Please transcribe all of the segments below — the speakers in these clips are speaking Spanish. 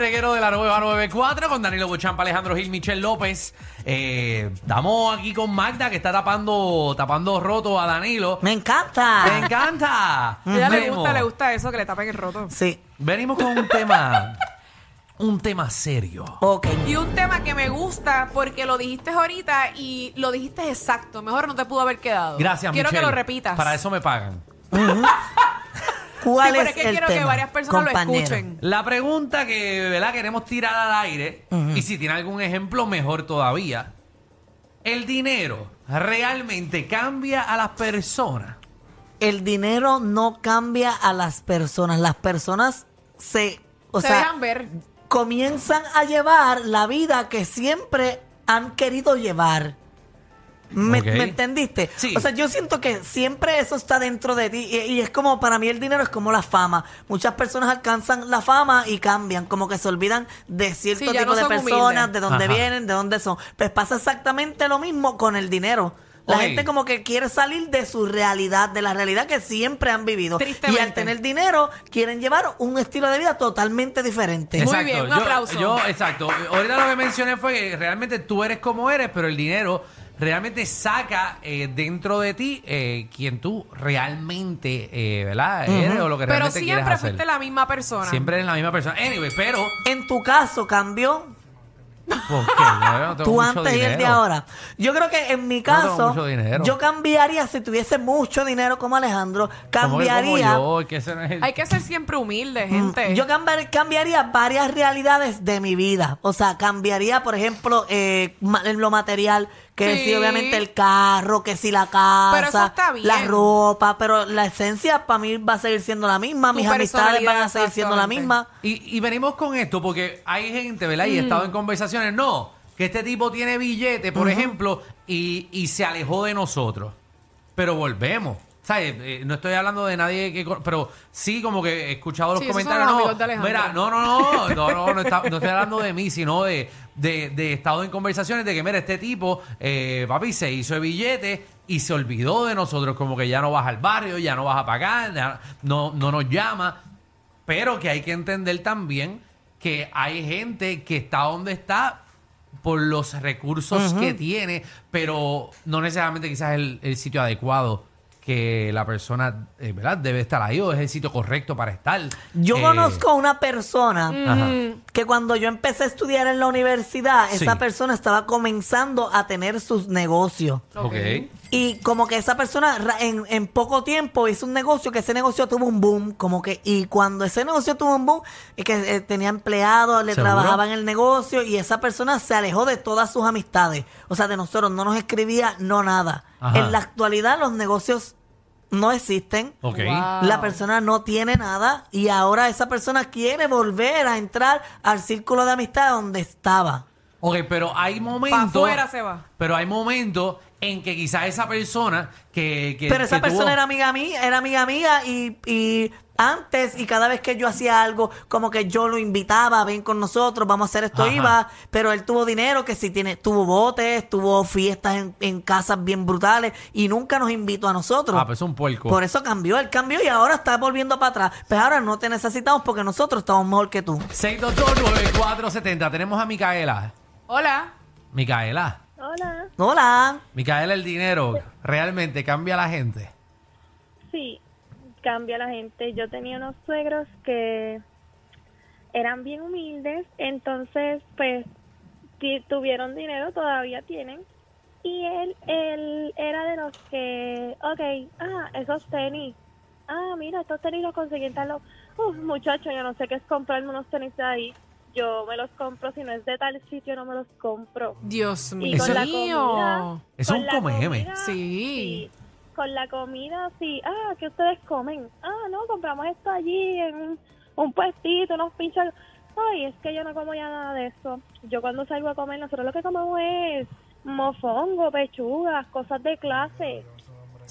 reguero de la nueva 94 con Danilo Bochampa, Alejandro Gil, Michel López. Eh, estamos aquí con Magda que está tapando, tapando roto a Danilo. Me encanta. ¡Me encanta! A ella le Venimos- gusta, le gusta eso, que le tapen el roto. Sí. Venimos con un tema, un tema serio. Ok. Y un tema que me gusta porque lo dijiste ahorita y lo dijiste exacto. Mejor no te pudo haber quedado. Gracias, Quiero Michelle. que lo repitas. Para eso me pagan. ¿Cuál Sí, pero es es que el quiero tema? que varias personas compañero? lo escuchen. La pregunta que ¿verdad? queremos tirar al aire, y si tiene algún ejemplo, mejor todavía. ¿El dinero realmente cambia a las personas? El dinero no cambia a las personas. Las personas se, o Se sea, dejan ver. comienzan a llevar la vida que siempre han querido llevar. ¿Me, entendiste? Sí. O sea, yo siento que siempre eso está dentro de ti y, y es como, para mí el dinero es como la fama. Muchas personas alcanzan la fama y cambian, como que se olvidan de cierto Sí, tipo no de son personas, humildes. de dónde Ajá. vienen, de dónde son. Pues pasa exactamente lo mismo con el dinero. La gente como que quiere salir de su realidad, de la realidad que siempre han vivido. Y al tener dinero, quieren llevar un estilo de vida totalmente diferente. Muy bien, un yo, aplauso. Yo, exacto. Ahorita lo que mencioné fue que realmente tú eres como eres, pero el dinero realmente saca eh, dentro de ti eh, quien tú realmente, eh, ¿verdad? Eres o lo que Pero realmente quieres siempre hacer. fuiste la misma persona. Siempre eres la misma persona. Anyway, pero... En tu caso cambió ¿por qué? Yo no tengo tú mucho antes y el de dinero. ahora. Yo creo que en mi tengo caso, mucho dinero. yo cambiaría, si tuviese mucho dinero como Alejandro, ¿Cómo que cambiaría. como yo? Es que ese no es el- Hay que ser siempre humilde, Mm, gente. Yo cambiar- cambiaría varias realidades de mi vida. O sea, cambiaría, por ejemplo, eh, ma- en lo material, que Sí. si obviamente el carro, que si la casa, Pero eso está bien. la ropa, pero la esencia para mí va a seguir siendo la misma, Tu mis amistades van a seguir siendo la exactamente. misma. Y, y venimos con esto porque hay gente, ¿verdad? Mm. Y he estado en conversaciones, no, que este tipo tiene billete, por ejemplo, y, y se alejó de nosotros. Pero volvemos. ¿Sabes? Eh, no estoy hablando de nadie que... Pero sí, como que he escuchado los Sí, comentarios. los No, de mira, no, no, no, no, no, no, está- no estoy hablando de mí, sino de, de, de estado en conversaciones de que, mira, este tipo, eh, papi, se hizo el billete y se olvidó de nosotros, como que ya no vas al barrio, ya no vas a pagar, ya no, no nos llama. Pero que hay que entender también que hay gente que está donde está por los recursos que tiene, pero no necesariamente quizás el, el sitio adecuado que la persona eh, ¿verdad? debe estar ahí o es el sitio correcto para estar. Yo Eh, conozco una persona Ajá. que cuando yo empecé a estudiar en la universidad, Sí. esa persona estaba comenzando a tener sus negocios. Ok. Y como que esa persona en, en poco tiempo hizo un negocio, que ese negocio tuvo un boom, como que, y cuando ese negocio tuvo un boom, es que eh, tenía empleados, le ¿Seguro? trabajaba en el negocio y esa persona se alejó de todas sus amistades. O sea, de nosotros no nos escribía, no nada. Ajá. En la actualidad los negocios no existen. Wow. La persona no tiene nada y ahora esa persona quiere volver a entrar al círculo de amistad donde estaba. Ok, pero hay momentos. afuera se va. Pero hay momentos en que quizás esa persona que. que- Pero esa que persona tuvo- era amiga mía, era amiga mía y, y antes y cada vez que yo hacía algo, como que yo lo invitaba, ven con nosotros, vamos a hacer esto, Ajá. iba, pero él tuvo dinero, que si tiene, tuvo botes, tuvo fiestas en, en casas bien brutales y nunca nos invitó a nosotros. Ah, pues es un puerco. Por eso cambió, él cambió y ahora está volviendo para atrás. Pero ahora no te necesitamos porque nosotros estamos mejor que tú. 6229470. Tenemos a Micaela. Hola. Micaela. Hola, Hola. Micaela, el dinero realmente cambia a la gente. sí, cambia la gente. Yo tenía unos suegros que eran bien humildes, entonces pues tuvieron dinero, todavía tienen. Y él, él era de los que, ok, ah, esos tenis, ah, mira, estos tenis los conseguí en tal Uf, muchacho, yo no sé qué es comprarme unos tenis de ahí. Yo me los compro, si no es de tal sitio, no me los compro. Dios mío. con la mío. Es un comida, Sí. Con la comida, sí. Ah, ¿qué ustedes comen? Ah, no, compramos esto allí en un, un puestito, unos pinchos. Ay, es que yo no como ya nada de eso. Yo cuando salgo a comer, nosotros lo que comemos es mofongo, pechugas, cosas de clase.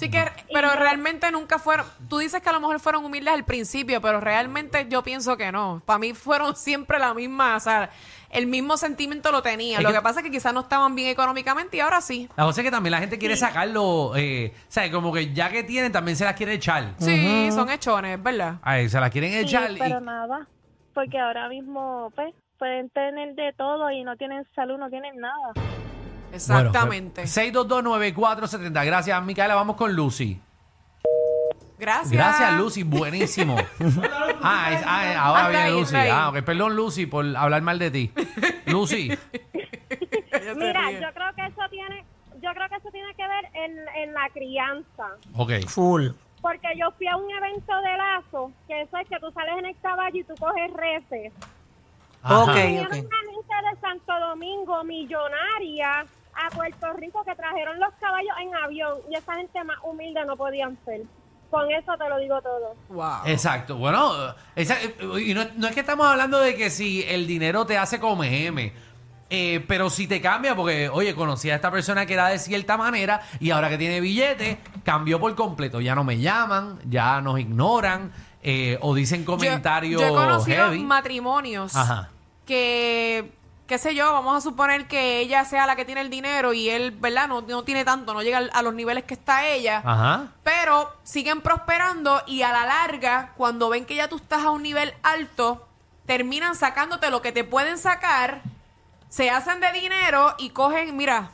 Sí que, pero Y realmente nunca fueron, tú dices que a lo mejor fueron humildes al principio, pero realmente yo pienso que no. Para mí fueron siempre la misma, o sea, el mismo sentimiento lo tenía. Es lo que- que pasa es que quizás no estaban bien económicamente y ahora sí. La cosa es que también la gente quiere sacarlo, eh, ¿sabes? Como que ya que tienen, también se las quiere echar. Sí, son hechones, ¿verdad? Ay, se las quieren Sí, echar. y- pero nada. porque ahora mismo pues pueden tener de todo y no tienen salud, no tienen nada. Exactamente. Bueno, 6229470. Gracias, Micaela. Vamos con Lucy. Gracias. Gracias, Lucy. Buenísimo. ah, es- ah, ahora Ah, está viene ahí, Lucy. ahí. Ah, ok. Perdón, Lucy, por hablar mal de ti. Lucy. Mira, yo creo que eso tiene, yo creo que eso tiene que ver en, en la crianza. Ok. Full. Porque yo fui a un evento de lazo, que eso es que tú sales en el caballo y tú coges reces. Ajá. Ok. Vinieron una gente de Santo Domingo millonaria a Puerto Rico que trajeron los caballos en avión y esa gente más humilde no podían ser. Con eso te lo digo todo. Wow. Exacto. Bueno, esa- y no, no es que estamos hablando de que si el dinero te hace como M. eh, pero si te cambia, porque, oye, conocí a esta persona que era de cierta manera y ahora que tiene billete, cambió por completo. Ya no me llaman, ya nos ignoran eh, o dicen Yo- comentarios yo, he conocido heavy. matrimonios Ajá. que, qué sé yo, vamos a suponer que ella sea la que tiene el dinero y él, ¿verdad? No, no tiene tanto, no llega a los niveles que está ella. Ajá. Pero siguen prosperando y a la larga, cuando ven que ya tú estás a un nivel alto, terminan sacándote lo que te pueden sacar, se hacen de dinero y cogen, mira,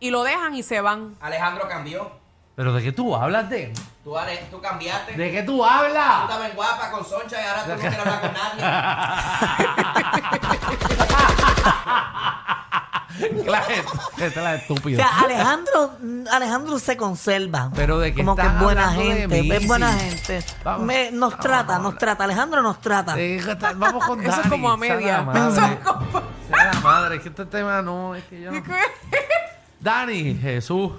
y lo dejan y se van. Alejandro cambió. ¿Pero de qué tú hablas, de? Tú, Ale, tú cambiaste. ¿De qué tú Tú hablas? estabas en guapa con Soncha y ahora tú no quieres hablar con nadie. Claro, esta es la O estúpida. sea, Alejandro, Alejandro se conserva. Pero ¿de qué Como que es buena gente, es buena gente. Vamos. Me- nos Vamos, trata, vamos. nos trata. Alejandro nos trata. Eh, Vamos con Eso es Dani, como a sea media. la madre. Eso es como- Sea la madre, es que este tema no, es que yo no- Dani, Jesús.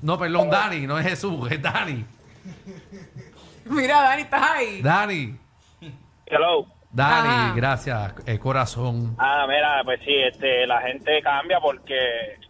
No, perdón, Dani, no es Jesús, es Dani. Mira, Dani, estás ahí. Dani, Hello. Dani, Ajá. gracias, eh, corazón. Ah, mira, pues sí, este, la gente cambia porque,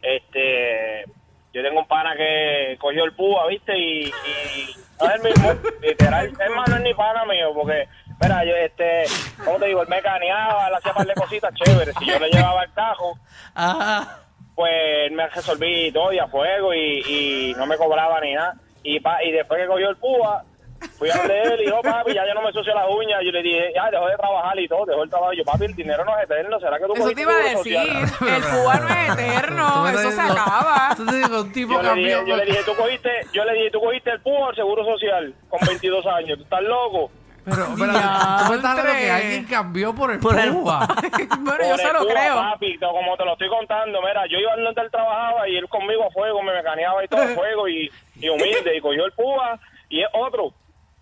este, yo tengo un pana que cogió el púa, ¿viste? Y, y no es el mismo, literal, es más, no es ni pana mío, porque, mira, yo, este, ¿cómo te digo? Él me caneaba, él hacía par de cositas chéveres, si yo le llevaba el tajo, Ajá. pues él me resolví todo y a fuego y, y no me cobraba ni nada. Y, pa, y después que cogió el púa, fui a donde él y dijo, papi, ya yo no me sucio las uñas. Yo le dije, ya, dejó de trabajar y todo, dejó el trabajo. Yo, papi, el dinero no es eterno, ¿será que tú Eso cogiste te iba a decir. social?" El cubano es eterno. Eso se acaba. Tú te digo, un tipo Yo le, dije, cambió. yo le dije, tú cogiste, yo le dije, tú cogiste el púa al seguro social con 22 años. ¿Tú estás loco? Pero, pero tú me estás hablando que alguien cambió por el Por el- púa. bueno, yo se lo creo. Papi, como te lo estoy contando, mira, yo iba donde él trabajaba y él conmigo a fuego, me mecaneaba y todo a fuego y, y humilde y cogió el púa y es otro.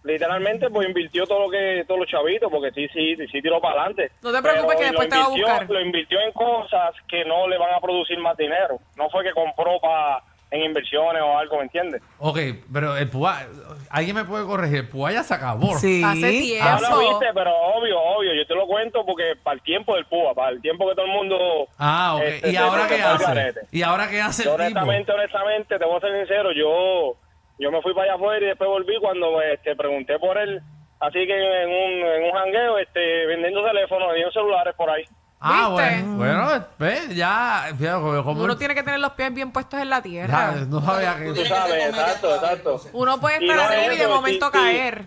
Literalmente, pues invirtió todo lo que, todos los chavitos, porque sí, sí, sí, sí tiró para adelante. No te preocupes que después te va a buscar. Lo invirtió en cosas que no le van a producir más dinero. No fue que compró para en inversiones o algo, ¿me entiendes? ok, pero el púa, alguien me puede corregir, el púa ya se acabó. Sí. Hace tiempo. Ah, no, viste, pero obvio, obvio, yo te lo cuento porque para el tiempo del PUA, para el tiempo que todo el mundo... Ah, ok. este, ¿Y ahora qué hace? ¿Y ahora qué hace Yo el tipo? honestamente, honestamente, te voy a ser sincero, yo yo me fui para allá afuera y después volví cuando este, pregunté por él, así que en un, en un jangueo, este, vendiendo teléfonos, vendiendo celulares por ahí. Ah, ¿Viste? bueno, bueno, ve, ya, fíjate, como, Uno tiene que tener los pies bien puestos en la ya, tierra. no sabía que... Tú sabes, exacto, exacto. Uno puede Y estar no arriba y de momento sí, sí. caer.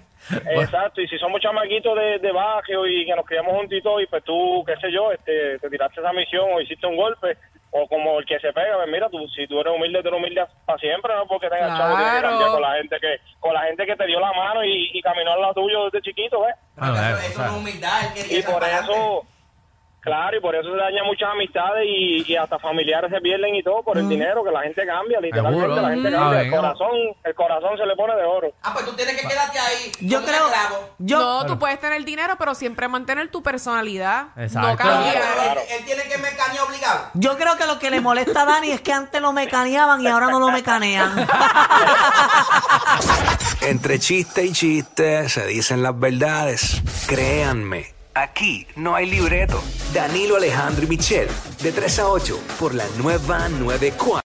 Exacto, y si somos chamaquitos de, de barrio y que nos criamos juntitos y pues tú, qué sé yo, este, te tiraste esa misión o hiciste un golpe, o como el que se pega, pues mira, tú, si tú eres humilde, tú eres humilde para siempre, no porque tengas chavo tienes que Claro. con la gente que con la gente que te dio la mano y, y caminó al lado tuyo desde chiquito, ¿ves? Pero eh, eso, eso no es humildad, Y por eso, adelante. Claro, y por eso se dañan muchas amistades y, y hasta familiares se pierden y todo por el dinero, que la gente cambia, literalmente Seguro. la gente Mm. cambia, Ah, el corazón, el corazón se le pone de oro. Ah, pues tú tienes que quedarte ahí. Yo creo, yo, no, tú puedes tener dinero, pero siempre mantener tu personalidad. Exacto. No cambiar. Pero Claro. él, él tiene que mecanear obligado. yo creo que lo que le molesta a Dani es que antes lo mecaneaban y ahora no lo mecanean. Entre chiste y chiste se dicen las verdades. Créanme, aquí no hay libreto. Danilo Alejandro y Michel, de 3 a 8, por la nueva 94.